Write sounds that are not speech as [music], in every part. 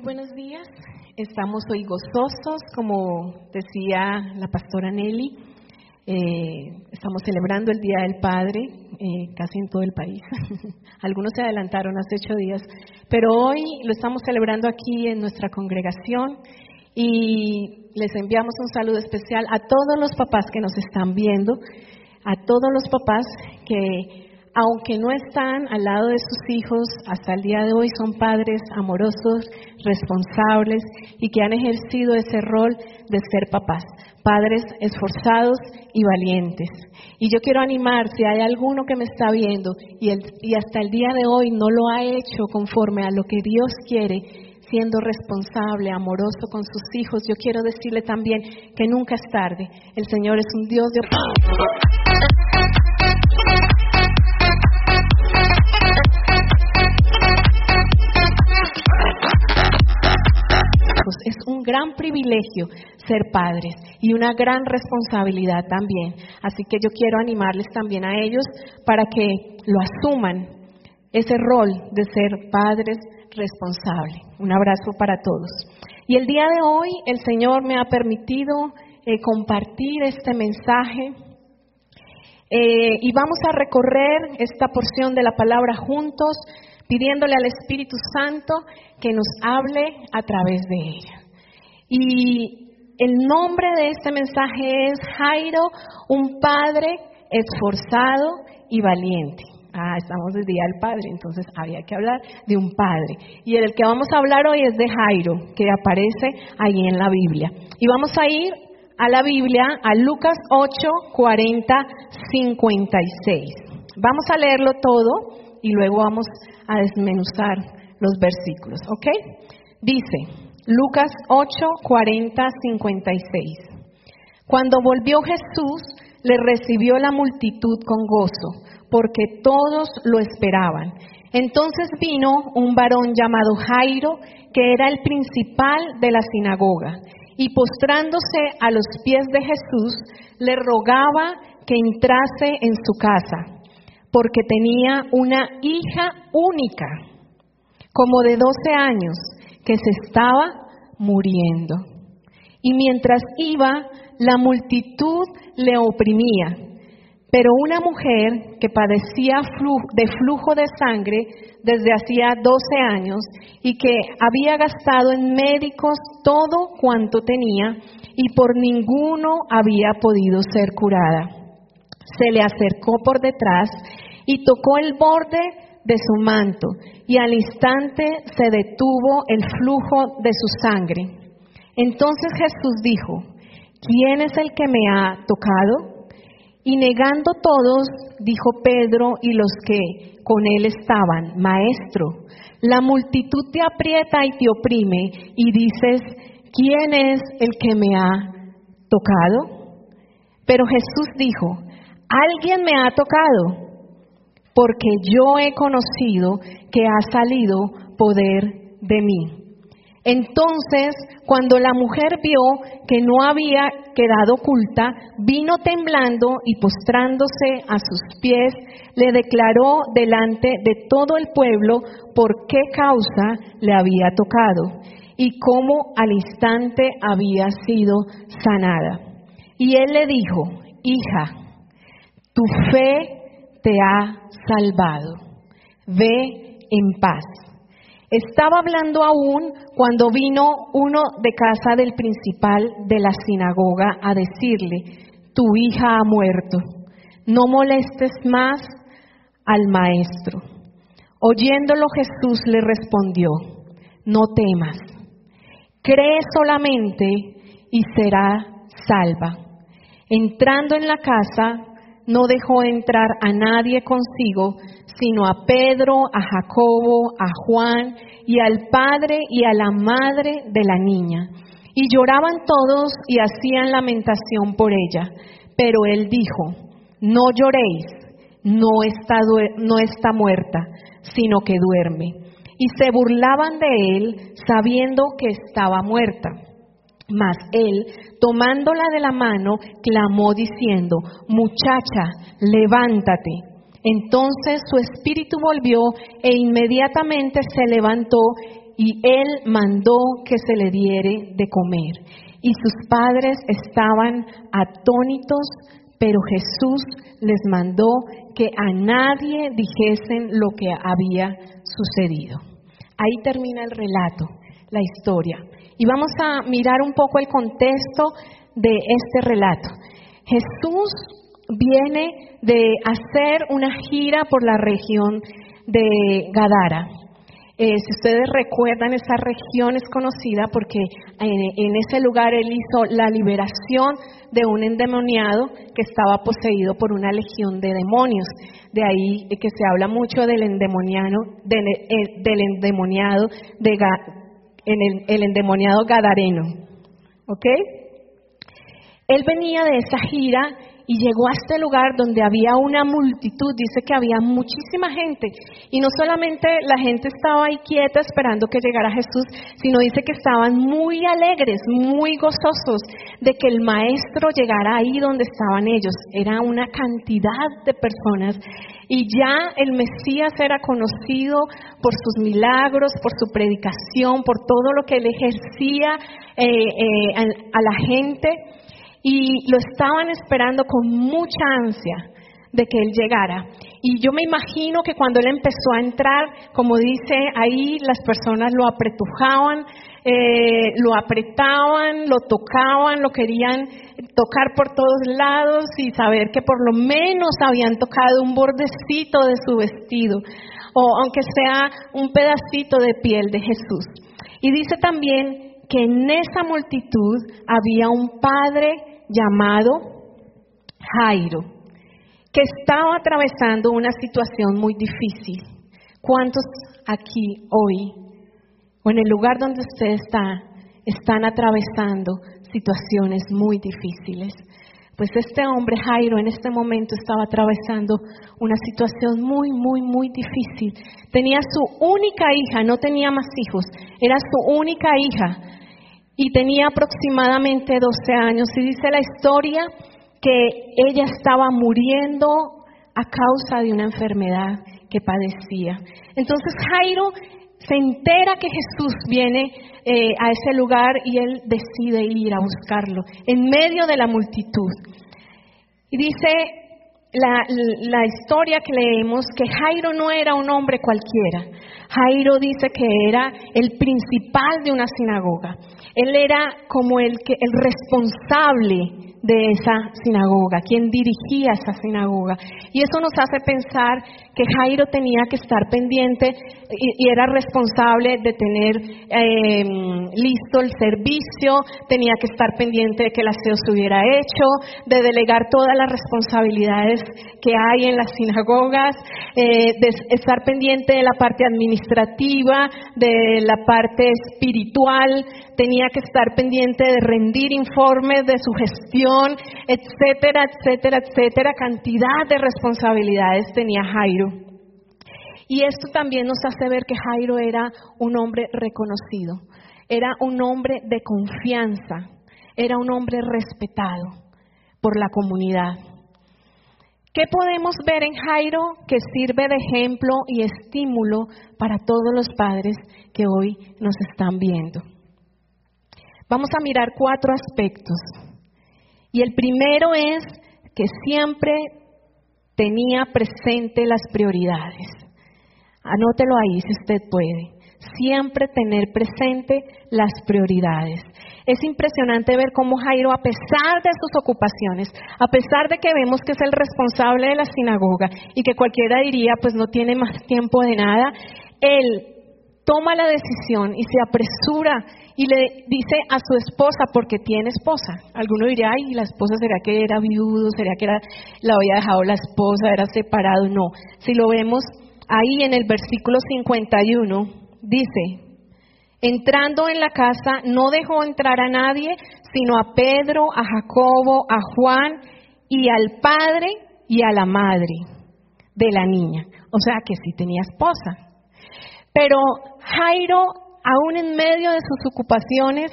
Muy buenos días. Estamos hoy gozosos, como decía la pastora Nelly. Eh, estamos celebrando el Día del Padre eh, casi en todo el país. [laughs] Algunos se adelantaron hace ocho días, pero hoy lo estamos celebrando aquí en nuestra congregación y les enviamos un saludo especial a todos los papás que nos están viendo, a todos los papás que aunque no están al lado de sus hijos, hasta el día de hoy son padres amorosos, responsables y que han ejercido ese rol de ser papás, padres esforzados y valientes. Y yo quiero animar, si hay alguno que me está viendo y, y hasta el día de hoy no lo ha hecho conforme a lo que Dios quiere, siendo responsable, amoroso con sus hijos, yo quiero decirle también que nunca es tarde. El Señor es un Dios de... Es un gran privilegio ser padres y una gran responsabilidad también. Así que yo quiero animarles también a ellos para que lo asuman, ese rol de ser padres responsables. Un abrazo para todos. Y el día de hoy el Señor me ha permitido eh, compartir este mensaje eh, y vamos a recorrer esta porción de la palabra juntos pidiéndole al Espíritu Santo que nos hable a través de ella. Y el nombre de este mensaje es Jairo, un padre esforzado y valiente. Ah, estamos del Día del Padre, entonces había que hablar de un padre. Y el que vamos a hablar hoy es de Jairo, que aparece ahí en la Biblia. Y vamos a ir a la Biblia, a Lucas 8, 40, 56. Vamos a leerlo todo y luego vamos a desmenuzar los versículos, ¿ok? Dice Lucas 8, 40, 56. Cuando volvió Jesús, le recibió la multitud con gozo, porque todos lo esperaban. Entonces vino un varón llamado Jairo, que era el principal de la sinagoga, y postrándose a los pies de Jesús, le rogaba que entrase en su casa porque tenía una hija única, como de 12 años, que se estaba muriendo. Y mientras iba, la multitud le oprimía. Pero una mujer que padecía de flujo de sangre desde hacía 12 años y que había gastado en médicos todo cuanto tenía y por ninguno había podido ser curada se le acercó por detrás y tocó el borde de su manto, y al instante se detuvo el flujo de su sangre. Entonces Jesús dijo, ¿quién es el que me ha tocado? Y negando todos, dijo Pedro y los que con él estaban, Maestro, la multitud te aprieta y te oprime, y dices, ¿quién es el que me ha tocado? Pero Jesús dijo, alguien me ha tocado, porque yo he conocido que ha salido poder de mí. Entonces, cuando la mujer vio que no había quedado oculta, vino temblando y postrándose a sus pies, le declaró delante de todo el pueblo por qué causa le había tocado y cómo al instante había sido sanada. Y él le dijo, hija, tu fe te ha salvado. Ve en paz. Estaba hablando aún cuando vino uno de casa del principal de la sinagoga a decirle, tu hija ha muerto, no molestes más al maestro. Oyéndolo Jesús le respondió, no temas, cree solamente y será salva. Entrando en la casa, no dejó entrar a nadie consigo, sino a Pedro, a Jacobo, a Juan y al padre y a la madre de la niña. Y lloraban todos y hacían lamentación por ella. Pero él dijo, no lloréis, no está, no está muerta, sino que duerme. Y se burlaban de él sabiendo que estaba muerta. Mas él, tomándola de la mano, clamó diciendo, muchacha, levántate. Entonces su espíritu volvió e inmediatamente se levantó y él mandó que se le diere de comer. Y sus padres estaban atónitos, pero Jesús les mandó que a nadie dijesen lo que había sucedido. Ahí termina el relato, la historia. Y vamos a mirar un poco el contexto de este relato. Jesús viene de hacer una gira por la región de Gadara. Eh, si ustedes recuerdan, esa región es conocida porque en, ese lugar él hizo la liberación de un endemoniado que estaba poseído por una legión de demonios. De ahí que se habla mucho del endemoniado, eh, del endemoniado, de, en el, endemoniado gadareno. ¿Ok? Él venía de esa gira y llegó a este lugar donde había una multitud, dice que había muchísima gente, y no solamente la gente estaba ahí quieta esperando que llegara Jesús, sino dice que estaban muy alegres, muy gozosos de que el maestro llegara ahí donde estaban ellos. Era una cantidad de personas. Y ya el Mesías era conocido por sus milagros, por su predicación, por todo lo que él ejercía eh, eh, a la gente y lo estaban esperando con mucha ansia de que él llegara. Y yo me imagino que cuando él empezó a entrar, como dice ahí, las personas lo apretujaban, eh, lo apretaban, lo tocaban, lo querían tocar por todos lados y saber que por lo menos habían tocado un bordecito de su vestido, o aunque sea un pedacito de piel de Jesús. Y dice también que en esa multitud había un padre llamado Jairo, que estaba atravesando una situación muy difícil. ¿Cuántos aquí hoy, o en el lugar donde usted está, están atravesando situaciones muy difíciles? Pues este hombre Jairo en este momento estaba atravesando una situación muy, muy, muy difícil. Tenía su única hija, no tenía más hijos, era su única hija y tenía aproximadamente 12 años. Y dice la historia que ella estaba muriendo a causa de una enfermedad que padecía. Entonces Jairo se entera que Jesús viene eh, a ese lugar y él decide ir a buscarlo en medio de la multitud. Y dice la, la, historia que leemos que Jairo no era un hombre cualquiera. Jairo dice que era el principal de una sinagoga. Él era como el, que, el responsable de esa sinagoga, quien dirigía esa sinagoga. Y eso nos hace pensar que Jairo tenía que estar pendiente y, era responsable de tener eh, listo el servicio, tenía que estar pendiente de que el aseo se hubiera hecho, de delegar todas las responsabilidades que hay en las sinagogas, eh, de estar pendiente de la parte administrativa, de la parte espiritual, tenía que estar pendiente de rendir informes de su gestión, etcétera, etcétera, etcétera. Cantidad de responsabilidades tenía Jairo. Y esto también nos hace ver que Jairo era un hombre reconocido, era un hombre de confianza, era un hombre respetado por la comunidad. ¿Qué podemos ver en Jairo que sirve de ejemplo y estímulo para todos los padres que hoy nos están viendo? Vamos a mirar cuatro aspectos. Y el primero es que siempre tenía presente las prioridades. Anótelo ahí si usted puede. Siempre tener presente las prioridades. Es impresionante ver cómo Jairo, a pesar de sus ocupaciones, a pesar de que vemos que es el responsable de la sinagoga y que cualquiera diría, pues no tiene más tiempo de nada, él toma la decisión y se apresura y le dice a su esposa, porque tiene esposa. Alguno diría, ay, la esposa será que era viudo, será que era, la había dejado la esposa, era separado. No, si lo vemos ahí en el versículo 51, dice, entrando en la casa, no dejó entrar a nadie, sino a Pedro, a Jacobo, a Juan y al padre y a la madre de la niña. O sea que sí tenía esposa. Pero Jairo aún en medio de sus ocupaciones,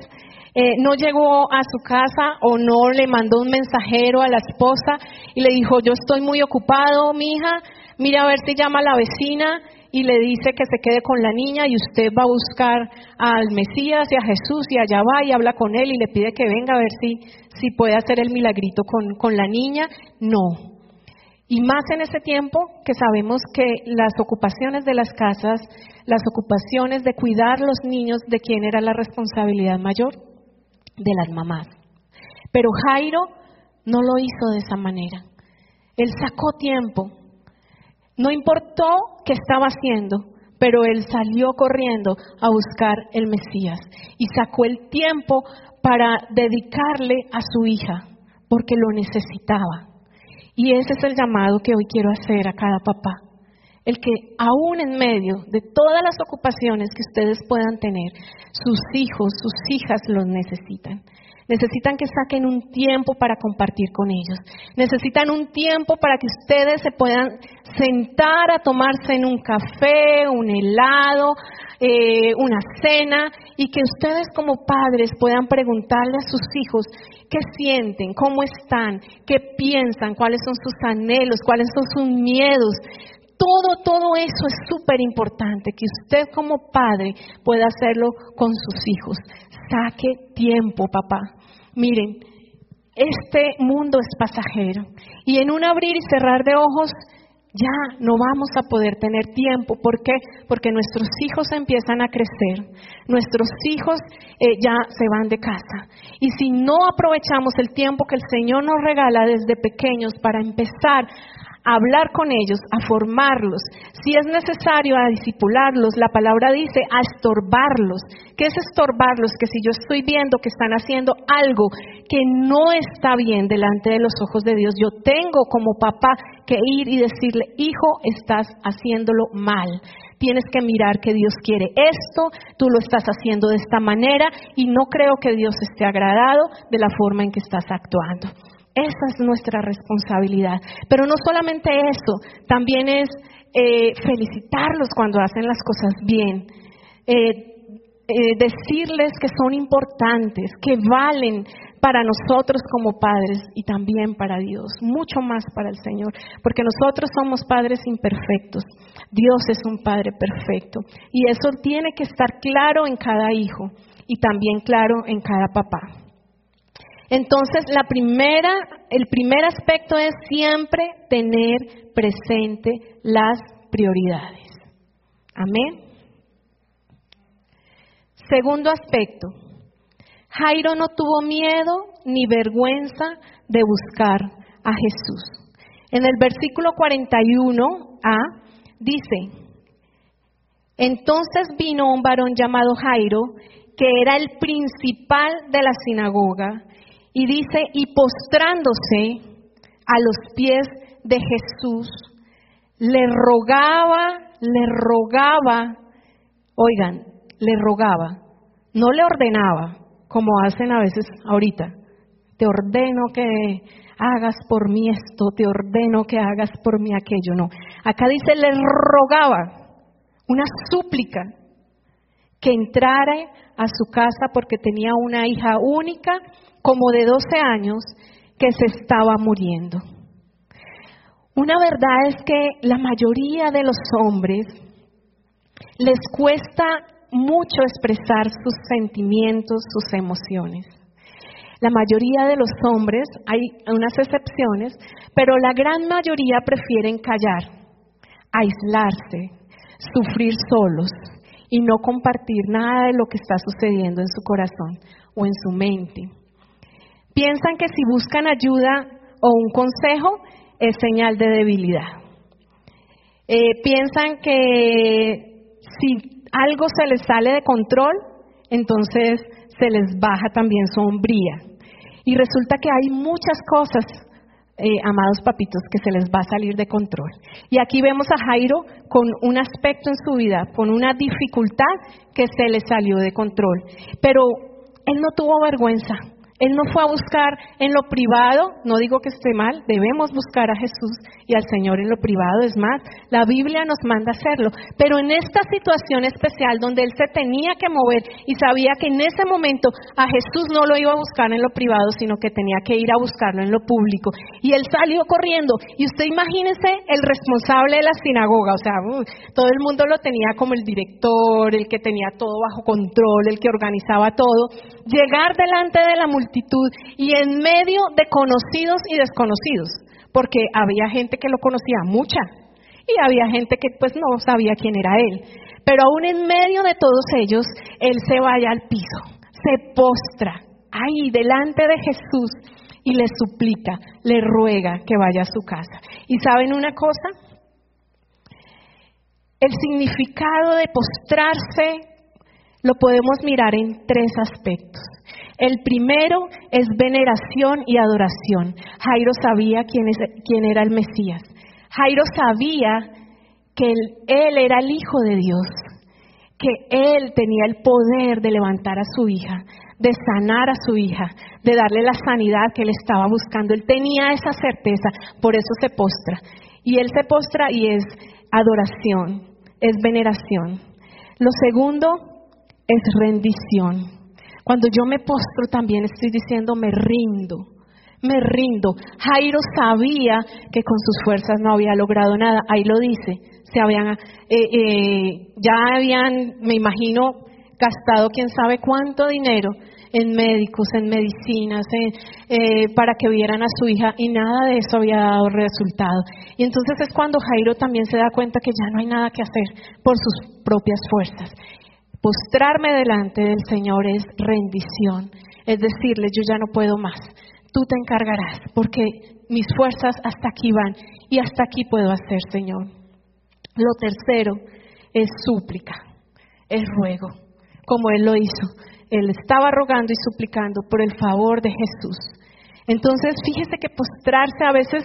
eh, no llegó a su casa o no le mandó un mensajero a la esposa y le dijo, yo estoy muy ocupado, mi hija, mira a ver si llama a la vecina y le dice que se quede con la niña y usted va a buscar al Mesías y a Jesús y allá va y habla con él y le pide que venga a ver si, si puede hacer el milagrito con, con la niña. No. Y más en ese tiempo que sabemos que las ocupaciones de las casas, las ocupaciones de cuidar los niños, de quién era la responsabilidad mayor, de las mamás. Pero Jairo no lo hizo de esa manera. Él sacó tiempo. No importó qué estaba haciendo, pero él salió corriendo a buscar el Mesías y sacó el tiempo para dedicarle a su hija, porque lo necesitaba. Y ese es el llamado que hoy quiero hacer a cada papá. El que aún en medio de todas las ocupaciones que ustedes puedan tener, sus hijos, sus hijas los necesitan. Necesitan que saquen un tiempo para compartir con ellos. Necesitan un tiempo para que ustedes se puedan sentar a tomarse en un café, un helado, eh, una cena y que ustedes como padres puedan preguntarle a sus hijos qué sienten, cómo están, qué piensan, cuáles son sus anhelos, cuáles son sus miedos. Todo, todo eso es súper importante, que usted como padre pueda hacerlo con sus hijos. Saque tiempo, papá. Miren, este mundo es pasajero y en un abrir y cerrar de ojos ya no vamos a poder tener tiempo. ¿Por qué? Porque nuestros hijos empiezan a crecer, nuestros hijos eh, ya se van de casa. Y si no aprovechamos el tiempo que el Señor nos regala desde pequeños para empezar a hablar con ellos, a formarlos, si es necesario a disipularlos, la palabra dice a estorbarlos. ¿Qué es estorbarlos? Que si yo estoy viendo que están haciendo algo que no está bien delante de los ojos de Dios, yo tengo como papá que ir y decirle, hijo, estás haciéndolo mal. Tienes que mirar que Dios quiere esto, tú lo estás haciendo de esta manera y no creo que Dios esté agradado de la forma en que estás actuando. Esa es nuestra responsabilidad. Pero no solamente eso, también es eh, felicitarlos cuando hacen las cosas bien. Eh, eh, decirles que son importantes, que valen para nosotros como padres y también para Dios, mucho más para el Señor, porque nosotros somos padres imperfectos, Dios es un Padre perfecto y eso tiene que estar claro en cada hijo y también claro en cada papá. Entonces, la primera, el primer aspecto es siempre tener presente las prioridades. Amén. Segundo aspecto, Jairo no tuvo miedo ni vergüenza de buscar a Jesús. En el versículo 41a dice, entonces vino un varón llamado Jairo, que era el principal de la sinagoga, y dice, y postrándose a los pies de Jesús, le rogaba, le rogaba, oigan, le rogaba, no le ordenaba, como hacen a veces ahorita. Te ordeno que hagas por mí esto, te ordeno que hagas por mí aquello. No, acá dice, le rogaba, una súplica, que entrara a su casa porque tenía una hija única como de 12 años que se estaba muriendo. Una verdad es que la mayoría de los hombres les cuesta mucho expresar sus sentimientos, sus emociones. La mayoría de los hombres, hay unas excepciones, pero la gran mayoría prefieren callar, aislarse, sufrir solos y no compartir nada de lo que está sucediendo en su corazón o en su mente. Piensan que si buscan ayuda o un consejo es señal de debilidad. Eh, piensan que si algo se les sale de control, entonces se les baja también su hombría. Y resulta que hay muchas cosas, eh, amados papitos, que se les va a salir de control. Y aquí vemos a Jairo con un aspecto en su vida, con una dificultad que se le salió de control. Pero él no tuvo vergüenza, Él no fue a buscar en lo privado, no digo que esté mal, debemos buscar a Jesús y al Señor en lo privado, es más, la Biblia nos manda hacerlo, pero en esta situación especial donde Él se tenía que mover y sabía que en ese momento a Jesús no lo iba a buscar en lo privado, sino que tenía que ir a buscarlo en lo público. Y Él salió corriendo, y usted imagínese el responsable de la sinagoga, o sea, todo el mundo lo tenía como el director, el que tenía todo bajo control, el que organizaba todo, llegar delante de la multitud y en medio de conocidos y desconocidos, porque había gente que lo conocía mucha y había gente que pues no sabía quién era él. Pero aún en medio de todos ellos, él se vaya al piso, se postra ahí delante de Jesús y le suplica, le ruega que vaya a su casa. ¿Y saben una cosa? El significado de postrarse lo podemos mirar en tres aspectos. El primero es veneración y adoración. Jairo sabía quién, era el Mesías. Jairo sabía que él, él era el Hijo de Dios, que él tenía el poder de levantar a su hija, de sanar a su hija, de darle la sanidad que él estaba buscando. Él tenía esa certeza, por eso se postra. Y él se postra y es adoración, es veneración. Lo segundo es rendición. Cuando yo me postro también estoy diciendo me rindo, me rindo. Jairo sabía que con sus fuerzas no había logrado nada, ahí lo dice, se habían, eh, eh, ya habían, me imagino, gastado quién sabe cuánto dinero en médicos, en medicinas, eh, para que vieran a su hija y nada de eso había dado resultado. Y entonces es cuando Jairo también se da cuenta que ya no hay nada que hacer por sus propias fuerzas. Postrarme delante del Señor es rendición, es decirle, yo ya no puedo más, tú te encargarás, porque mis fuerzas hasta aquí van y hasta aquí puedo hacer, Señor. Lo tercero es súplica, es ruego, como Él lo hizo. Él estaba rogando y suplicando por el favor de Jesús. Entonces, fíjese que postrarse a veces,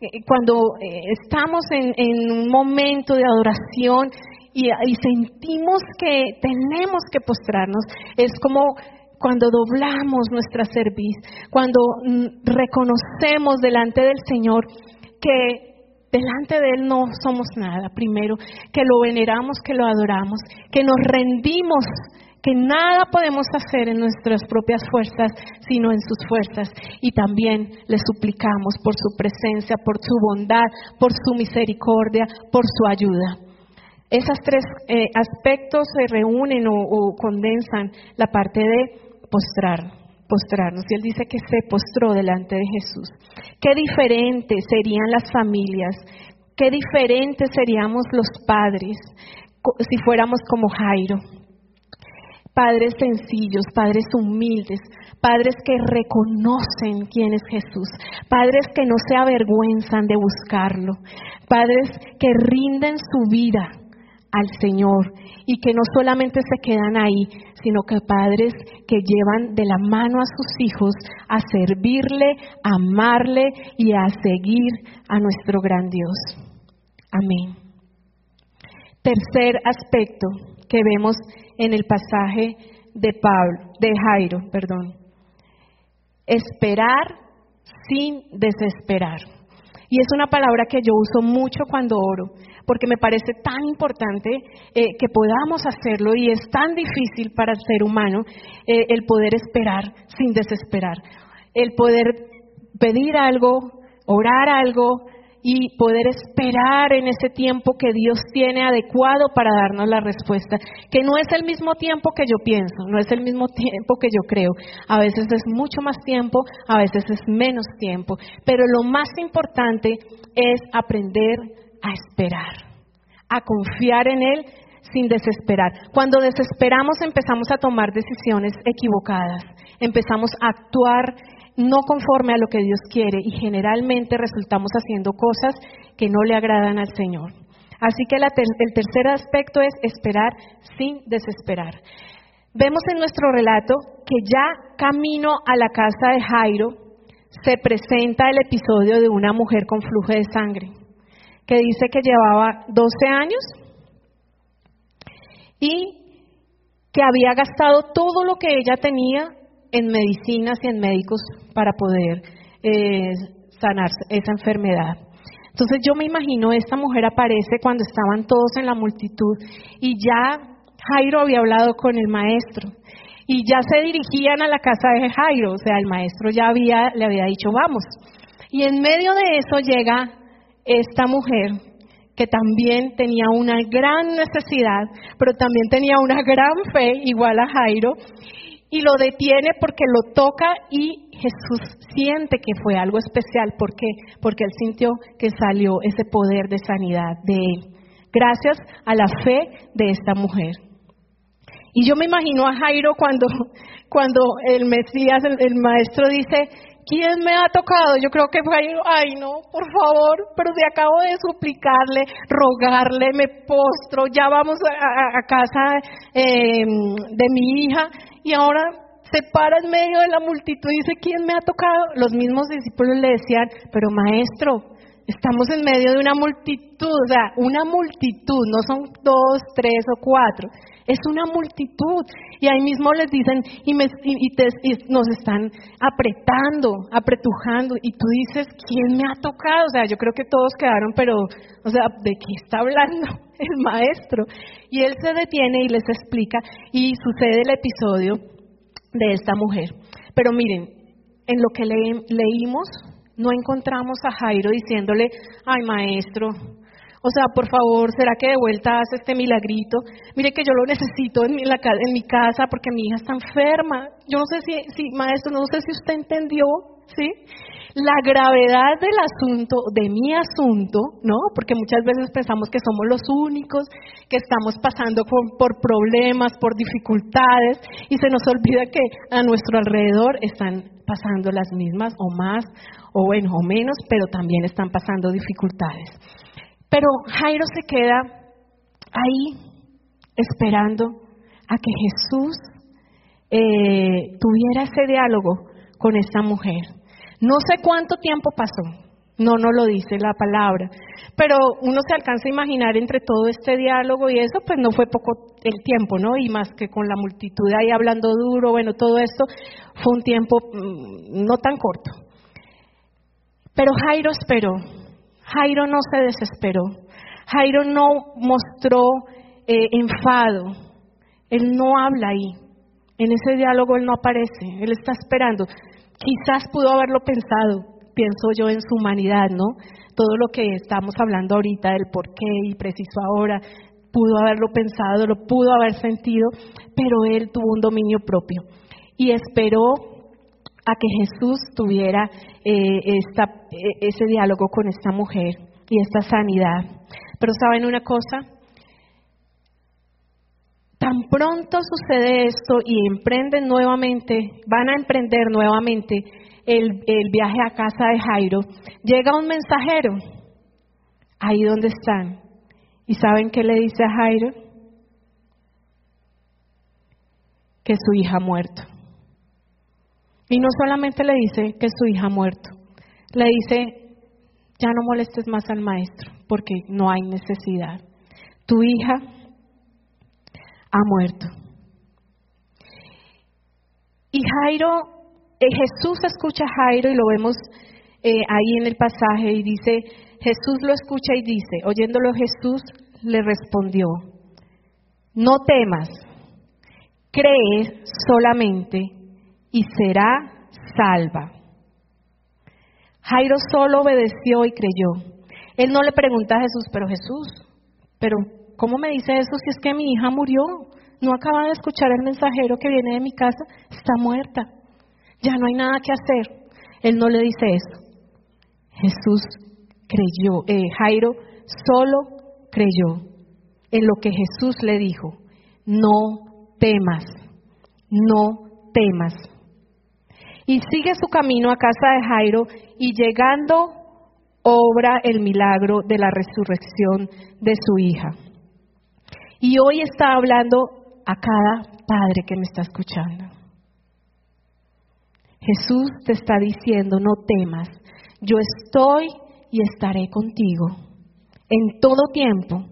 eh, cuando eh, estamos en un momento de adoración, y, sentimos que tenemos que postrarnos, es como cuando doblamos nuestra cerviz, cuando mm, reconocemos delante del Señor que delante de Él no somos nada, primero, que lo veneramos, que lo adoramos, que nos rendimos, que nada podemos hacer en nuestras propias fuerzas, sino en sus fuerzas. Y también le suplicamos por su presencia, por su bondad, por su misericordia, por su ayuda. Esos tres eh, aspectos se reúnen o, condensan la parte de postrar, postrarnos. Y él dice que se postró delante de Jesús. Qué diferentes serían las familias, qué diferentes seríamos los padres si fuéramos como Jairo. Padres sencillos, padres humildes, padres que reconocen quién es Jesús, padres que no se avergüenzan de buscarlo, padres que rinden su vida al Señor y que no solamente se quedan ahí, sino que padres que llevan de la mano a sus hijos a servirle, a amarle y a seguir a nuestro gran Dios. Amén. Tercer aspecto que vemos en el pasaje de Pablo, de Jairo, perdón. Esperar sin desesperar. Y es una palabra que yo uso mucho cuando oro, porque me parece tan importante eh, que podamos hacerlo y es tan difícil para el ser humano eh, el poder esperar sin desesperar, el poder pedir algo, orar algo y poder esperar en ese tiempo que Dios tiene adecuado para darnos la respuesta, que no es el mismo tiempo que yo pienso, no es el mismo tiempo que yo creo, a veces es mucho más tiempo, a veces es menos tiempo, pero lo más importante es aprender a esperar, a confiar en Él sin desesperar. Cuando desesperamos empezamos a tomar decisiones equivocadas, empezamos a actuar no conforme a lo que Dios quiere y generalmente resultamos haciendo cosas que no le agradan al Señor. Así que el tercer aspecto es esperar sin desesperar. Vemos en nuestro relato que ya camino a la casa de Jairo se presenta el episodio de una mujer con flujo de sangre que dice que llevaba 12 años y que había gastado todo lo que ella tenía en medicinas y en médicos para poder eh, sanar esa enfermedad. Entonces yo me imagino, esta mujer aparece cuando estaban todos en la multitud y ya Jairo había hablado con el maestro y ya se dirigían a la casa de Jairo, o sea, el maestro ya había, le había dicho, vamos. Y en medio de eso llega esta mujer que también tenía una gran necesidad, pero también tenía una gran fe, igual a Jairo, y lo detiene porque lo toca y Jesús siente que fue algo especial. ¿Por qué? Porque él sintió que salió ese poder de sanidad de él, gracias a la fe de esta mujer. Y yo me imagino a Jairo cuando, cuando el Mesías, el, maestro dice, ¿quién me ha tocado? Yo creo que Jairo, ay no, por favor, pero si acabo de suplicarle, rogarle, me postro, ya vamos a, casa eh, de mi hija y ahora se para en medio de la multitud y dice, ¿quién me ha tocado? Los mismos discípulos le decían, pero maestro, estamos en medio de una multitud, o sea, una multitud, no son dos, tres o cuatro, es una multitud. Y ahí mismo les dicen, y, nos están apretando, apretujando, y tú dices, ¿quién me ha tocado? O sea, yo creo que todos quedaron, pero, o sea, ¿de qué está hablando [laughs] el maestro? Y él se detiene y les explica, y sucede el episodio de esta mujer. Pero miren, en lo que leímos, no encontramos a Jairo diciéndole, ay maestro, o sea, por favor, ¿será que de vuelta hace este milagrito? Mire que yo lo necesito en mi, en mi casa porque mi hija está enferma. Yo no sé si, si, maestro, no sé si usted entendió, ¿sí? La gravedad del asunto, de mi asunto, ¿no? Porque muchas veces pensamos que somos los únicos, que estamos pasando por problemas, por dificultades, y se nos olvida que a nuestro alrededor están pasando las mismas o más, o bueno, o menos, pero también están pasando dificultades. Pero Jairo se queda ahí esperando a que Jesús eh, tuviera ese diálogo con esta mujer. No sé cuánto tiempo pasó, no, no lo dice la palabra, pero uno se alcanza a imaginar entre todo este diálogo y eso, pues no fue poco el tiempo, ¿no? Y más que con la multitud ahí hablando duro, bueno, todo esto fue un tiempo mm, no tan corto. Pero Jairo esperó, Jairo no se desesperó. Jairo no mostró eh, enfado. Él no habla ahí. En ese diálogo él no aparece. Él está esperando. Quizás pudo haberlo pensado, pienso yo, en su humanidad, ¿no? Todo lo que estamos hablando ahorita del por qué y preciso ahora, pudo haberlo pensado, lo pudo haber sentido, pero él tuvo un dominio propio y esperó a que Jesús tuviera eh, esta, eh, ese diálogo con esta mujer y esta sanidad. Pero saben una cosa, tan pronto sucede esto y emprenden nuevamente, van a emprender nuevamente el, el viaje a casa de Jairo, llega un mensajero ahí donde están. ¿Y saben qué le dice a Jairo? Que su hija ha muerto. Y no solamente le dice que su hija ha muerto, le dice, ya no molestes más al maestro, porque no hay necesidad. Tu hija ha muerto. Y Jairo, eh, Jesús escucha a Jairo y lo vemos eh, ahí en el pasaje y dice, Jesús lo escucha y dice, oyéndolo Jesús le respondió, no temas, cree solamente y será salva. Jairo solo obedeció y creyó. Él no le pregunta a Jesús, pero Jesús, pero ¿cómo me dice eso si es que mi hija murió? No acaba de escuchar el mensajero que viene de mi casa, está muerta. Ya no hay nada que hacer. Él no le dice eso. Jesús creyó, eh, Jairo solo creyó en lo que Jesús le dijo. No temas, no temas y sigue su camino a casa de Jairo y llegando obra el milagro de la resurrección de su hija. Y hoy está hablando a cada padre que me está escuchando. Jesús te está diciendo, no temas, yo estoy y estaré contigo en todo tiempo.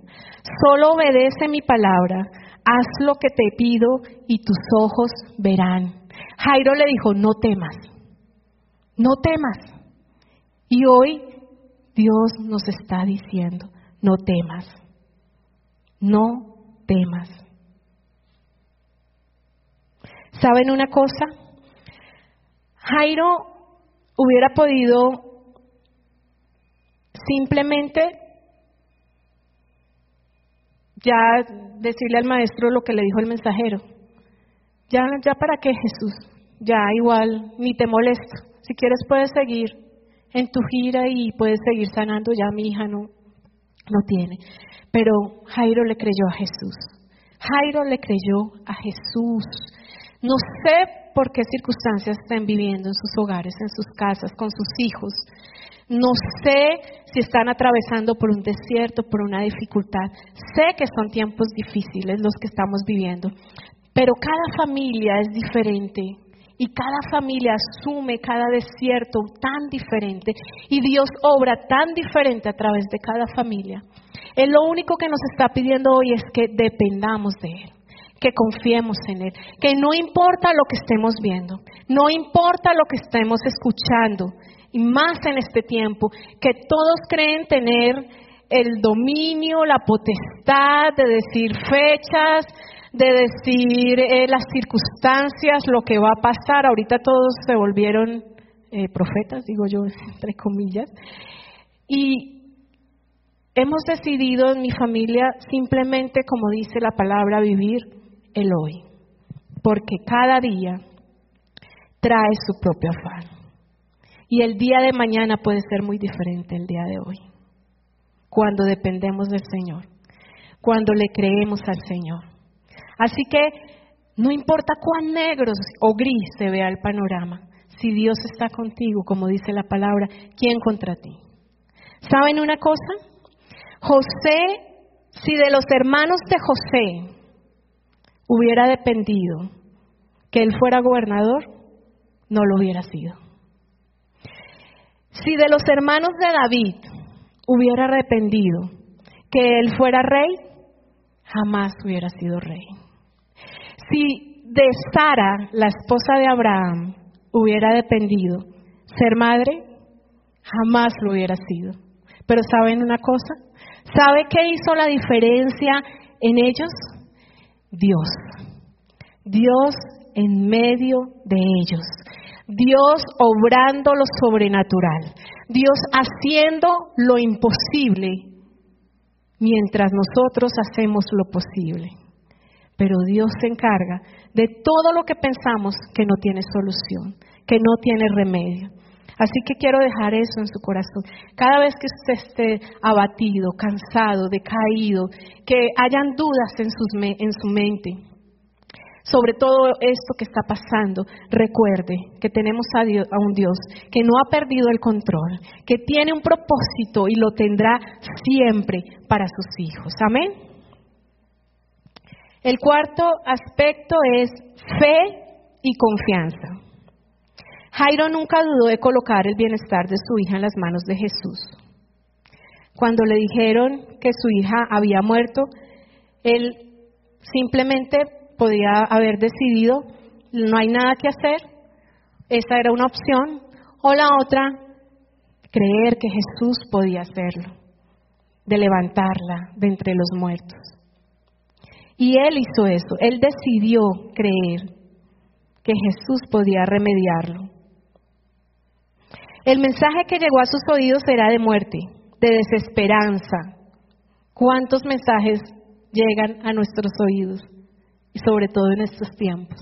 Solo obedece mi palabra, haz lo que te pido y tus ojos verán Jairo le dijo, no temas, no temas. Y hoy Dios nos está diciendo, no temas, no temas. ¿Saben una cosa? Jairo hubiera podido simplemente ya decirle al maestro lo que le dijo el mensajero. Ya, ya para qué Jesús, ya igual, ni te molesto. Si quieres puedes seguir en tu gira y puedes seguir sanando, ya mi hija no, no tiene. Pero Jairo le creyó a Jesús. Jairo le creyó a Jesús. No sé por qué circunstancias están viviendo en sus hogares, en sus casas, con sus hijos. No sé si están atravesando por un desierto, por una dificultad. Sé que son tiempos difíciles los que estamos viviendo, pero cada familia es diferente y cada familia asume cada desierto tan diferente y Dios obra tan diferente a través de cada familia. Él lo único que nos está pidiendo hoy es que dependamos de Él que confiemos en Él, que no importa lo que estemos viendo, no importa lo que estemos escuchando, y más en este tiempo, que todos creen tener el dominio, la potestad de decir fechas, de decir eh, las circunstancias, lo que va a pasar. Ahorita todos se volvieron eh, profetas, digo yo, [laughs] entre comillas. Y hemos decidido en mi familia simplemente, como dice la palabra, vivir el hoy. Porque cada día trae su propio afán. Y el día de mañana puede ser muy diferente el día de hoy, cuando dependemos del Señor, cuando le creemos al Señor. Así que no importa cuán negro o gris se vea el panorama, si Dios está contigo, como dice la palabra, ¿quién contra ti? ¿Saben una cosa? José, si de los hermanos de José hubiera dependido que él fuera gobernador, no lo hubiera sido. Si de los hermanos de David hubiera arrepentido que él fuera rey, jamás hubiera sido rey. Si de Sara, la esposa de Abraham, hubiera dependido ser madre, jamás lo hubiera sido. Pero ¿saben una cosa? ¿Sabe qué hizo la diferencia en ellos? Dios. Dios en medio de ellos. Dios obrando lo sobrenatural, Dios haciendo lo imposible mientras nosotros hacemos lo posible. Pero Dios se encarga de todo lo que pensamos que no tiene solución, que no tiene remedio. Así que quiero dejar eso en su corazón. Cada vez que usted esté abatido, cansado, decaído, que hayan dudas en, en su mente, sobre todo esto que está pasando, recuerde que tenemos a, a, un Dios que no ha perdido el control, que tiene un propósito y lo tendrá siempre para sus hijos. Amén. El cuarto aspecto es fe y confianza. Jairo nunca dudó de colocar el bienestar de su hija en las manos de Jesús. Cuando le dijeron que su hija había muerto, él simplemente podía haber decidido, no hay nada que hacer, esa era una opción, o la otra, creer que Jesús podía hacerlo, de levantarla de entre los muertos. Y él hizo eso, él decidió creer que Jesús podía remediarlo. El mensaje que llegó a sus oídos era de muerte, de desesperanza. ¿Cuántos mensajes llegan a nuestros oídos? y sobre todo en estos tiempos,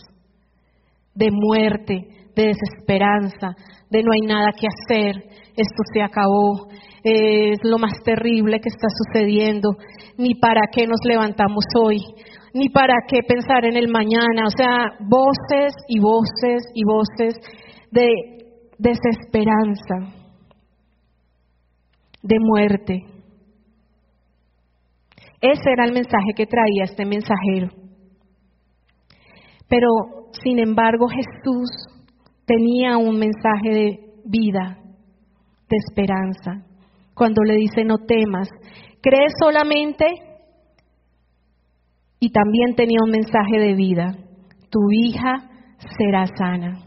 de muerte, de desesperanza, de no hay nada que hacer, esto se acabó, es lo más terrible que está sucediendo, ni para qué nos levantamos hoy, ni para qué pensar en el mañana, o sea, voces y voces y voces de desesperanza, de muerte. Ese era el mensaje que traía este mensajero. Pero, sin embargo, Jesús tenía un mensaje de vida, de esperanza. Cuando le dice, no temas, crees solamente y también tenía un mensaje de vida. Tu hija será sana.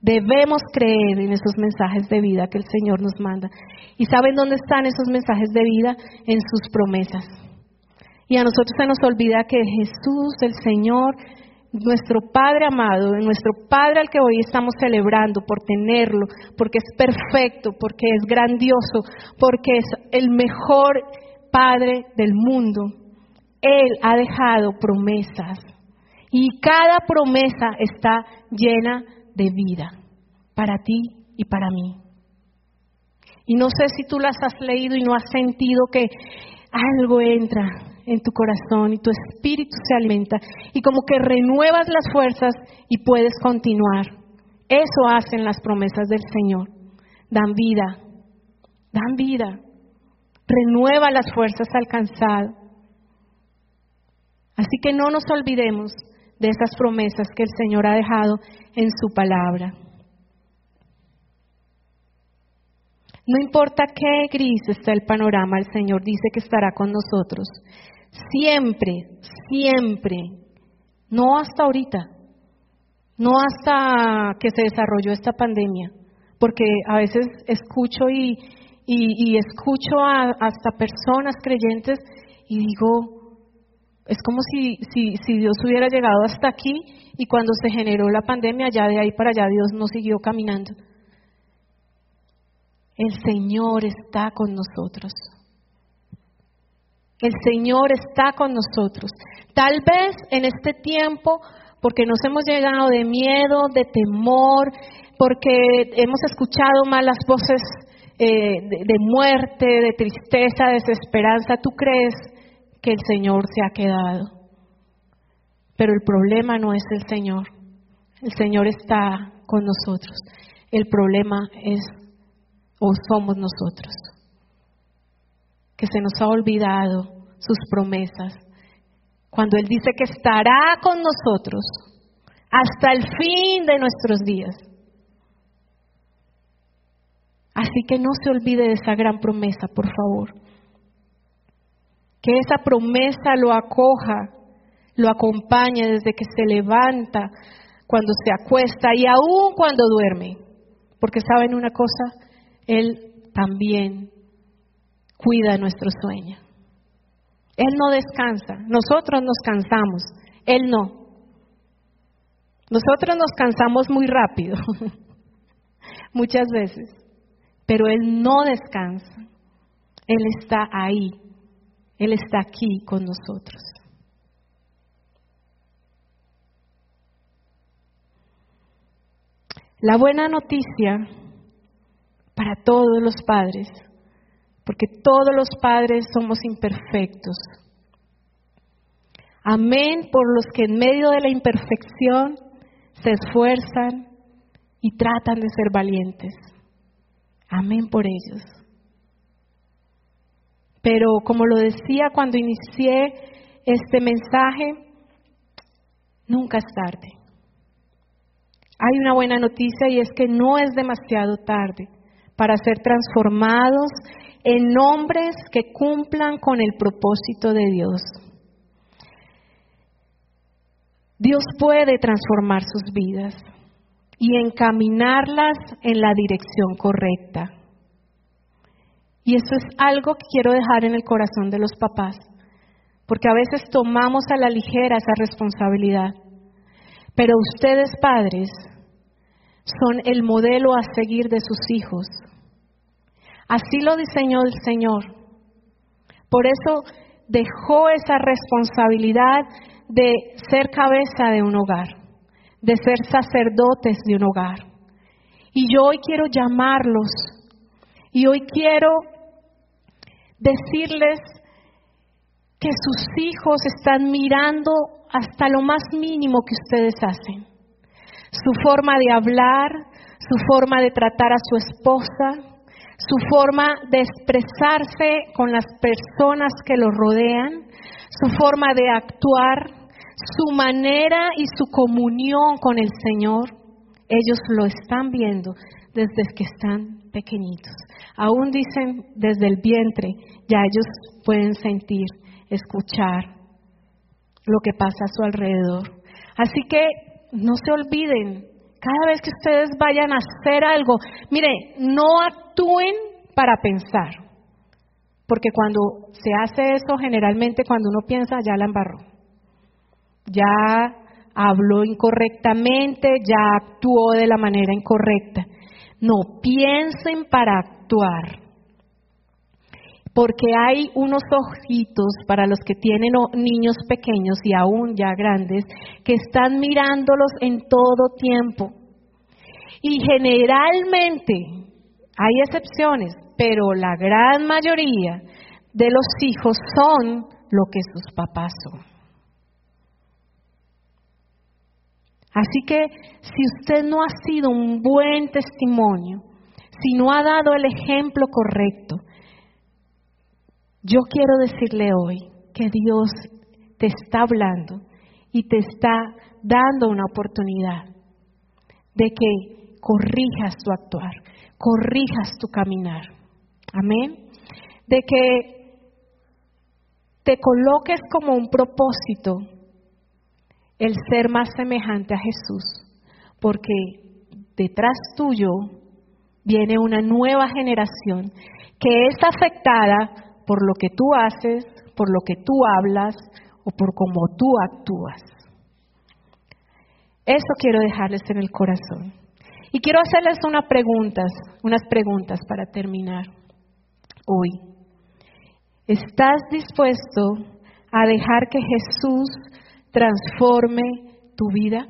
Debemos creer en esos mensajes de vida que el Señor nos manda. ¿Y saben dónde están esos mensajes de vida? En sus promesas. Y a nosotros se nos olvida que Jesús, el Señor, nuestro Padre amado, nuestro Padre al que hoy estamos celebrando por tenerlo, porque es perfecto, porque es grandioso, porque es el mejor Padre del mundo, Él ha dejado promesas. Y cada promesa está llena de vida para ti y para mí. Y no sé si tú las has leído y no has sentido que algo entra en tu corazón y tu espíritu se alimenta y como que renuevas las fuerzas y puedes continuar. Eso hacen las promesas del Señor. Dan vida, dan vida. Renueva las fuerzas alcanzadas. Así que no nos olvidemos de esas promesas que el Señor ha dejado en su palabra. No importa qué gris está el panorama, el Señor dice que estará con nosotros. Siempre, siempre. No hasta ahorita. No hasta que se desarrolló esta pandemia. Porque a veces escucho y, y, escucho a, hasta personas creyentes y digo, es como si, si, si Dios hubiera llegado hasta aquí y cuando se generó la pandemia, ya de ahí para allá Dios no siguió caminando. El Señor está con nosotros. El Señor está con nosotros. Tal vez en este tiempo, porque nos hemos llegado de miedo, de temor, porque hemos escuchado malas voces eh, de, muerte, de tristeza, de desesperanza, tú crees que el Señor se ha quedado. Pero el problema no es el Señor. El Señor está con nosotros. El problema es o somos nosotros que se nos ha olvidado sus promesas. Cuando Él dice que estará con nosotros hasta el fin de nuestros días. Así que no se olvide de esa gran promesa, por favor. Que esa promesa lo acoja, lo acompañe desde que se levanta, cuando se acuesta y aún cuando duerme. Porque saben una cosa, Él también cuida nuestro sueño. Él no descansa, nosotros nos cansamos, Él no. Nosotros nos cansamos muy rápido, [laughs] muchas veces, pero Él no descansa. Él está ahí, Él está aquí con nosotros. La buena noticia para todos los padres porque todos los padres somos imperfectos. Amén por los que en medio de la imperfección se esfuerzan y tratan de ser valientes. Amén por ellos. Pero como lo decía cuando inicié este mensaje, nunca es tarde. Hay una buena noticia y es que no es demasiado tarde para ser transformados en hombres que cumplan con el propósito de Dios. Dios puede transformar sus vidas y encaminarlas en la dirección correcta. Y eso es algo que quiero dejar en el corazón de los papás, porque a veces tomamos a la ligera esa responsabilidad. Pero ustedes padres son el modelo a seguir de sus hijos. Así lo diseñó el Señor. Por eso dejó esa responsabilidad de ser cabeza de un hogar, de ser sacerdotes de un hogar. Y yo hoy quiero llamarlos y hoy quiero decirles que sus hijos están mirando hasta lo más mínimo que ustedes hacen. Su forma de hablar, su forma de tratar a su esposa, su forma de expresarse con las personas que lo rodean, su forma de actuar, su manera y su comunión con el Señor, ellos lo están viendo desde que están pequeñitos. Aún dicen desde el vientre, ya ellos pueden sentir, escuchar lo que pasa a su alrededor. Así que no se olviden, cada vez que ustedes vayan a hacer algo, mire, no actúen para pensar, porque cuando se hace eso, generalmente cuando uno piensa, ya la embarró, ya habló incorrectamente, ya actuó de la manera incorrecta. No, piensen para actuar porque hay unos ojitos para los que tienen niños pequeños y aún ya grandes que están mirándolos en todo tiempo. Y generalmente, hay excepciones, pero la gran mayoría de los hijos son lo que sus papás son. Así que si usted no ha sido un buen testimonio, si no ha dado el ejemplo correcto, yo quiero decirle hoy que Dios te está hablando y te está dando una oportunidad de que corrijas tu actuar, corrijas tu caminar. Amén. De que te coloques como un propósito el ser más semejante a Jesús, porque detrás tuyo viene una nueva generación que es afectada por lo que tú haces, por lo que tú hablas o por cómo tú actúas. Eso quiero dejarles en el corazón. Y quiero hacerles unas preguntas, unas preguntas para terminar hoy. ¿Estás dispuesto a dejar que Jesús transforme tu vida?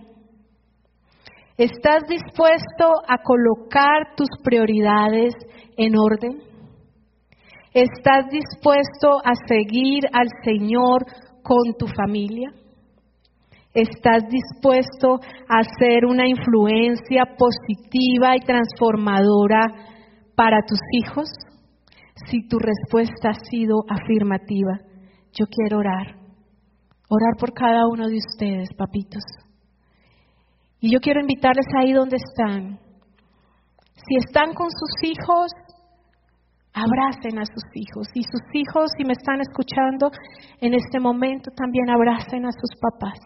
¿Estás dispuesto a colocar tus prioridades en orden? ¿Estás dispuesto a seguir al Señor con tu familia? ¿Estás dispuesto a ser una influencia positiva y transformadora para tus hijos? Si tu respuesta ha sido afirmativa, yo quiero orar. Orar por cada uno de ustedes, papitos. Y yo quiero invitarles ahí donde están. Si están con sus hijos, abracen a sus hijos. Y sus hijos, si me están escuchando en este momento, también abracen a sus papás.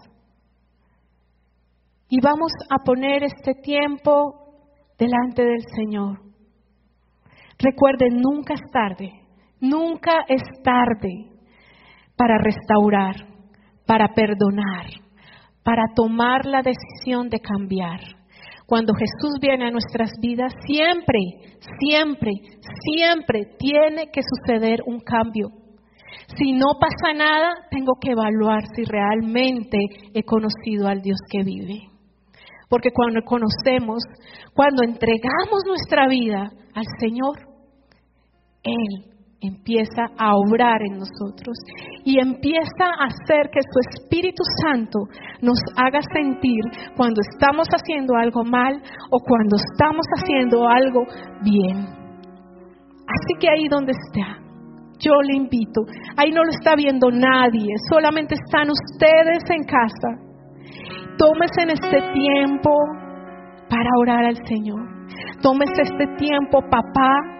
Y vamos a poner este tiempo delante del Señor. Recuerden, nunca es tarde, nunca es tarde para restaurar, para perdonar, para tomar la decisión de cambiar. Cuando Jesús viene a nuestras vidas, siempre, siempre, siempre tiene que suceder un cambio. Si no pasa nada, tengo que evaluar si realmente he conocido al Dios que vive. Porque cuando conocemos, cuando entregamos nuestra vida al Señor, Él empieza a obrar en nosotros y empieza a hacer que su Espíritu Santo nos haga sentir cuando estamos haciendo algo mal o cuando estamos haciendo algo bien. Así que ahí donde está, yo le invito, ahí no lo está viendo nadie, solamente están ustedes en casa. Tómese en este tiempo para orar al Señor. Tómese este tiempo, papá,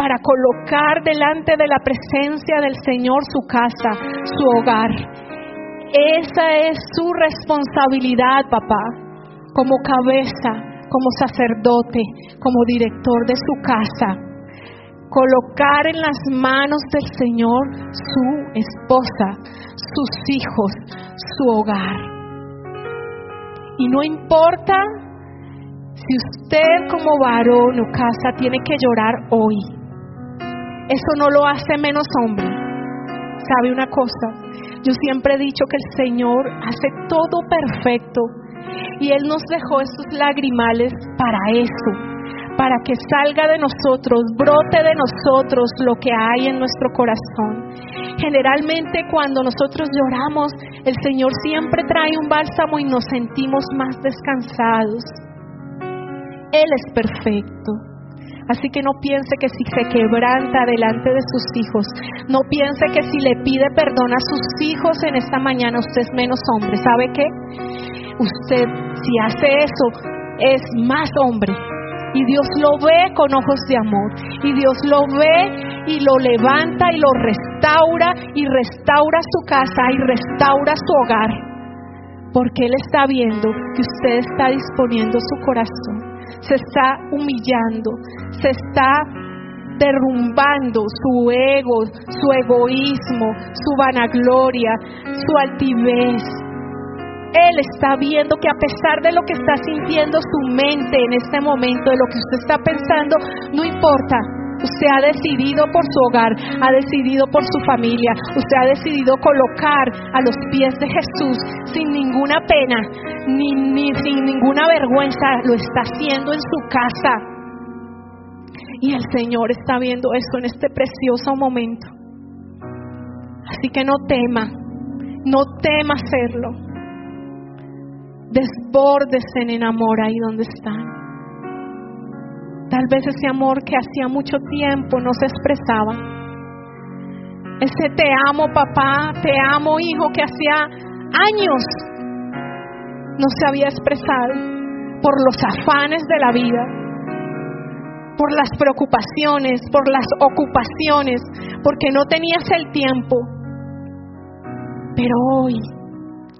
para colocar delante de la presencia del Señor su casa, su hogar. Esa es su responsabilidad, papá, como cabeza, como sacerdote, como director de su casa. Colocar en las manos del Señor su esposa, sus hijos, su hogar. Y no importa si usted como varón o casa tiene que llorar hoy, eso no lo hace menos hombre. ¿Sabe una cosa? Yo siempre he dicho que el Señor hace todo perfecto y Él nos dejó esos lagrimales para eso, para que salga de nosotros, brote de nosotros lo que hay en nuestro corazón. Generalmente cuando nosotros lloramos, el Señor siempre trae un bálsamo y nos sentimos más descansados. Él es perfecto. Así que no piense que si se quebranta delante de sus hijos, no piense que si le pide perdón a sus hijos en esta mañana, usted es menos hombre. ¿Sabe qué? Usted, si hace eso, es más hombre. Y Dios lo ve con ojos de amor. Y Dios lo ve y lo levanta y lo restaura y restaura su casa y restaura su hogar. porque Él está viendo que usted está disponiendo su corazón, se está humillando, se está derrumbando su ego, su egoísmo, su vanagloria, su altivez. Él está viendo que a pesar de lo que está sintiendo su mente en este momento, de lo que usted está pensando, no importa, Usted ha decidido por su hogar, ha decidido por su familia, usted ha decidido colocar a los pies de Jesús sin ninguna pena, ni, ni sin ninguna vergüenza, lo está haciendo en su casa. Y el Señor está viendo eso en este precioso momento. Así que no tema, no tema hacerlo. Desbórdese en amor ahí donde están. Tal vez ese amor que hacía mucho tiempo no se expresaba. Ese te amo papá, te amo hijo que hacía años no se había expresado por los afanes de la vida, por las preocupaciones, por las ocupaciones, porque no tenías el tiempo. Pero hoy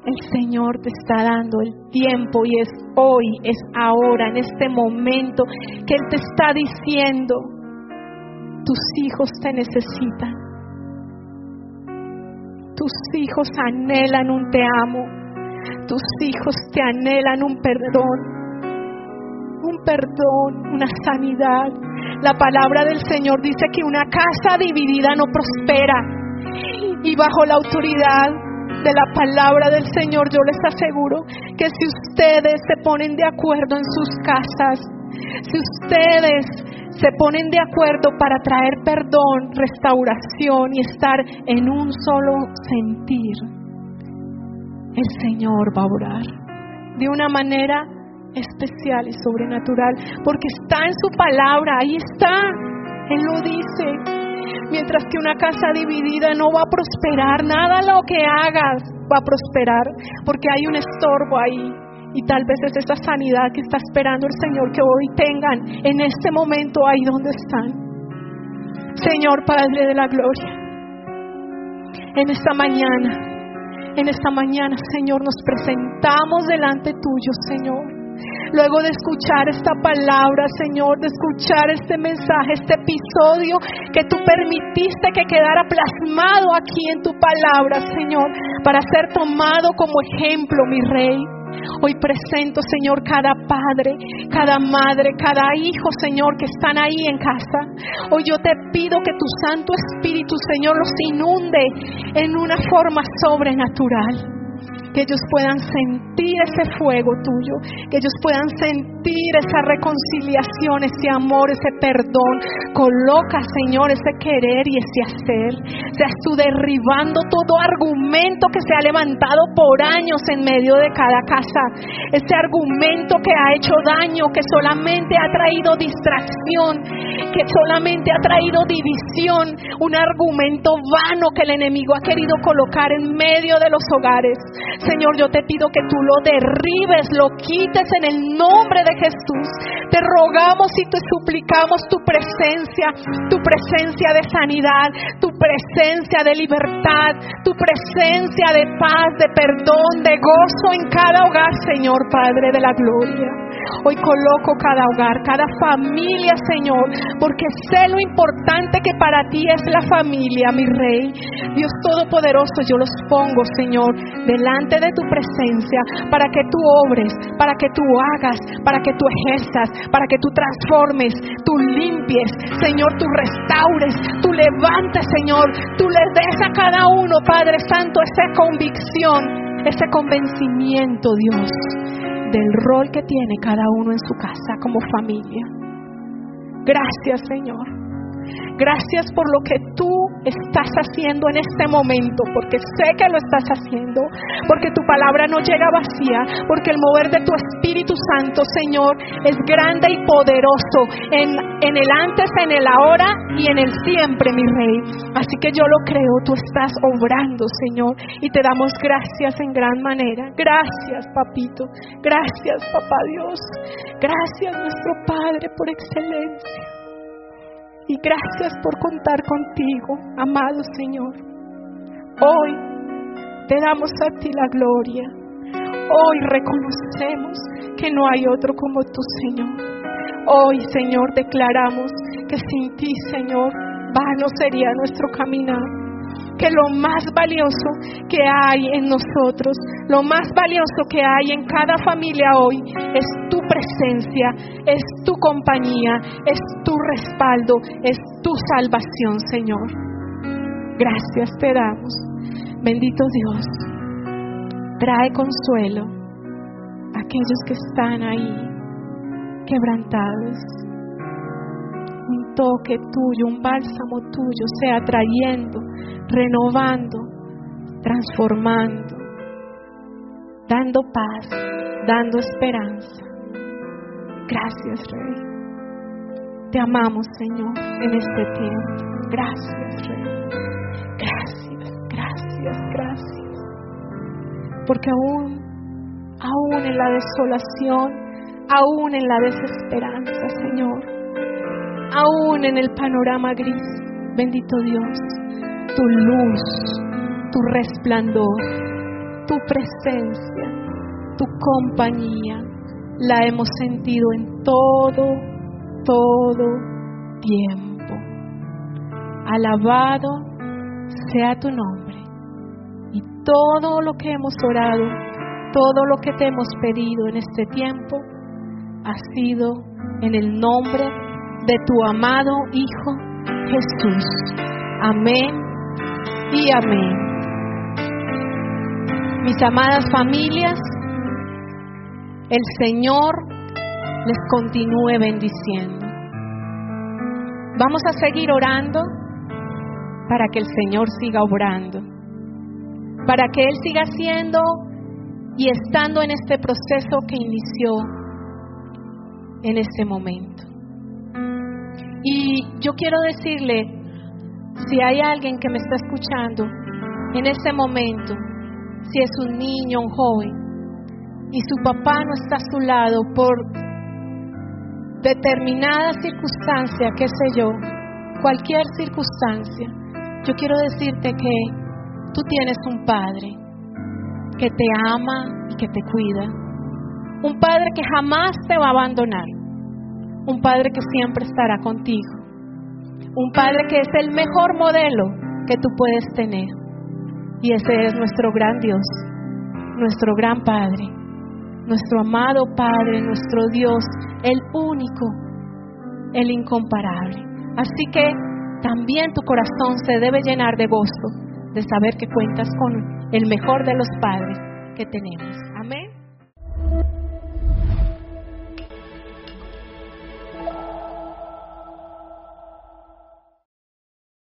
el Señor te está dando el tiempo y es hoy, es ahora, en este momento que Él te está diciendo, tus hijos te necesitan. Tus hijos anhelan un te amo. Tus hijos te anhelan un perdón. Un perdón, una sanidad. La palabra del Señor dice que una casa dividida no prospera. Y bajo la autoridad de la palabra del Señor, yo les aseguro que si ustedes se ponen de acuerdo en sus casas, si ustedes se ponen de acuerdo para traer perdón, restauración y estar en un solo sentir, el Señor va a orar de una manera especial y sobrenatural, porque está en su palabra, ahí está, Él lo dice. Mientras que una casa dividida no va a prosperar, nada lo que hagas va a prosperar, porque hay un estorbo ahí. Y tal vez es esa sanidad que está esperando el Señor que hoy tengan en este momento ahí donde están. Señor Padre de la Gloria, en esta mañana, en esta mañana, Señor, nos presentamos delante tuyo, Señor Luego de escuchar esta palabra, Señor, de escuchar este mensaje, este episodio que tú permitiste que quedara plasmado aquí en tu palabra, Señor, para ser tomado como ejemplo, mi Rey. Hoy presento, Señor, cada padre, cada madre, cada hijo, Señor, que están ahí en casa. Hoy yo te pido que tu Santo Espíritu, Señor, los inunde en una forma sobrenatural que ellos puedan sentir ese fuego tuyo, que ellos puedan sentir esa reconciliación, ese amor, ese perdón. Coloca, Señor, ese querer y ese hacer. Seas tú derribando todo argumento que se ha levantado por años en medio de cada casa. Ese argumento que ha hecho daño, que solamente ha traído distracción, que solamente ha traído división. Un argumento vano que el enemigo ha querido colocar en medio de los hogares. Señor, yo te pido que tú lo derribes, lo quites en el nombre de Jesús. Te rogamos y te suplicamos tu presencia, tu presencia de sanidad, tu presencia de libertad, tu presencia de paz, de perdón, de gozo en cada hogar, Señor Padre de la gloria. Hoy coloco cada hogar, cada familia, Señor, porque sé lo importante que para ti es la familia, mi Rey. Dios Todopoderoso, yo los pongo, Señor, delante de tu presencia para que tú obres, para que tú hagas, para que tú ejerzas, para que tú transformes, tú limpies, Señor, tú restaures, tú levantes, Señor, tú les des a cada uno, Padre Santo, esa convicción, ese convencimiento, Dios del rol que tiene cada uno en su casa como familia. Gracias Señor. Gracias por lo que tú estás haciendo en este momento, porque sé que lo estás haciendo, porque tu palabra no llega vacía, porque el mover de tu Espíritu Santo, Señor, es grande y poderoso en, en el antes, en el ahora y en el siempre, mi Rey. Así que yo lo creo, tú estás obrando, Señor, y te damos gracias en gran manera. Gracias, papito. Gracias, papá Dios. Gracias, nuestro Padre, por excelencia. Y gracias por contar contigo, amado Señor. Hoy te damos a ti la gloria. Hoy reconocemos que no hay otro como tú, Señor. Hoy, Señor, declaramos que sin ti, Señor, vano sería nuestro caminar. Que lo más valioso que hay en nosotros, lo más valioso que hay en cada familia hoy es presencia, es tu compañía, es tu respaldo, es tu salvación, Señor. Gracias te damos. Bendito Dios. Trae consuelo a aquellos que están ahí quebrantados. Un toque tuyo, un bálsamo tuyo, sea trayendo, renovando, transformando, dando paz, dando esperanza. Gracias, Rey. Te amamos, Señor, en este tiempo. Gracias, Rey. Gracias, gracias, gracias. Porque aún, aún en la desolación, aún en la desesperanza, Señor, aún en el panorama gris, bendito Dios, tu luz, tu resplandor, tu presencia, tu compañía, la hemos sentido en todo, todo tiempo. Alabado sea tu nombre. Y todo lo que hemos orado, todo lo que te hemos pedido en este tiempo, ha sido en el nombre de tu amado Hijo Jesús. Amén y amén. Mis amadas familias, el Señor les continúe bendiciendo. Vamos a seguir orando para que el Señor siga obrando, para que Él siga siendo y estando en este proceso que inició en este momento. Y yo quiero decirle, si hay alguien que me está escuchando en este momento, si es un niño, un joven, y su papá no está a su lado por determinada circunstancia, qué sé yo, cualquier circunstancia, yo quiero decirte que tú tienes un padre que te ama y que te cuida un Padre que jamás te va a abandonar. Un Padre que siempre estará contigo. Un Padre que es el mejor modelo que tú puedes tener. Y ese es nuestro gran Dios, nuestro gran Padre, nuestro amado Padre, nuestro Dios, el único, el incomparable. Así que también tu corazón se debe llenar de gozo de saber que cuentas con el mejor de los padres que tenemos.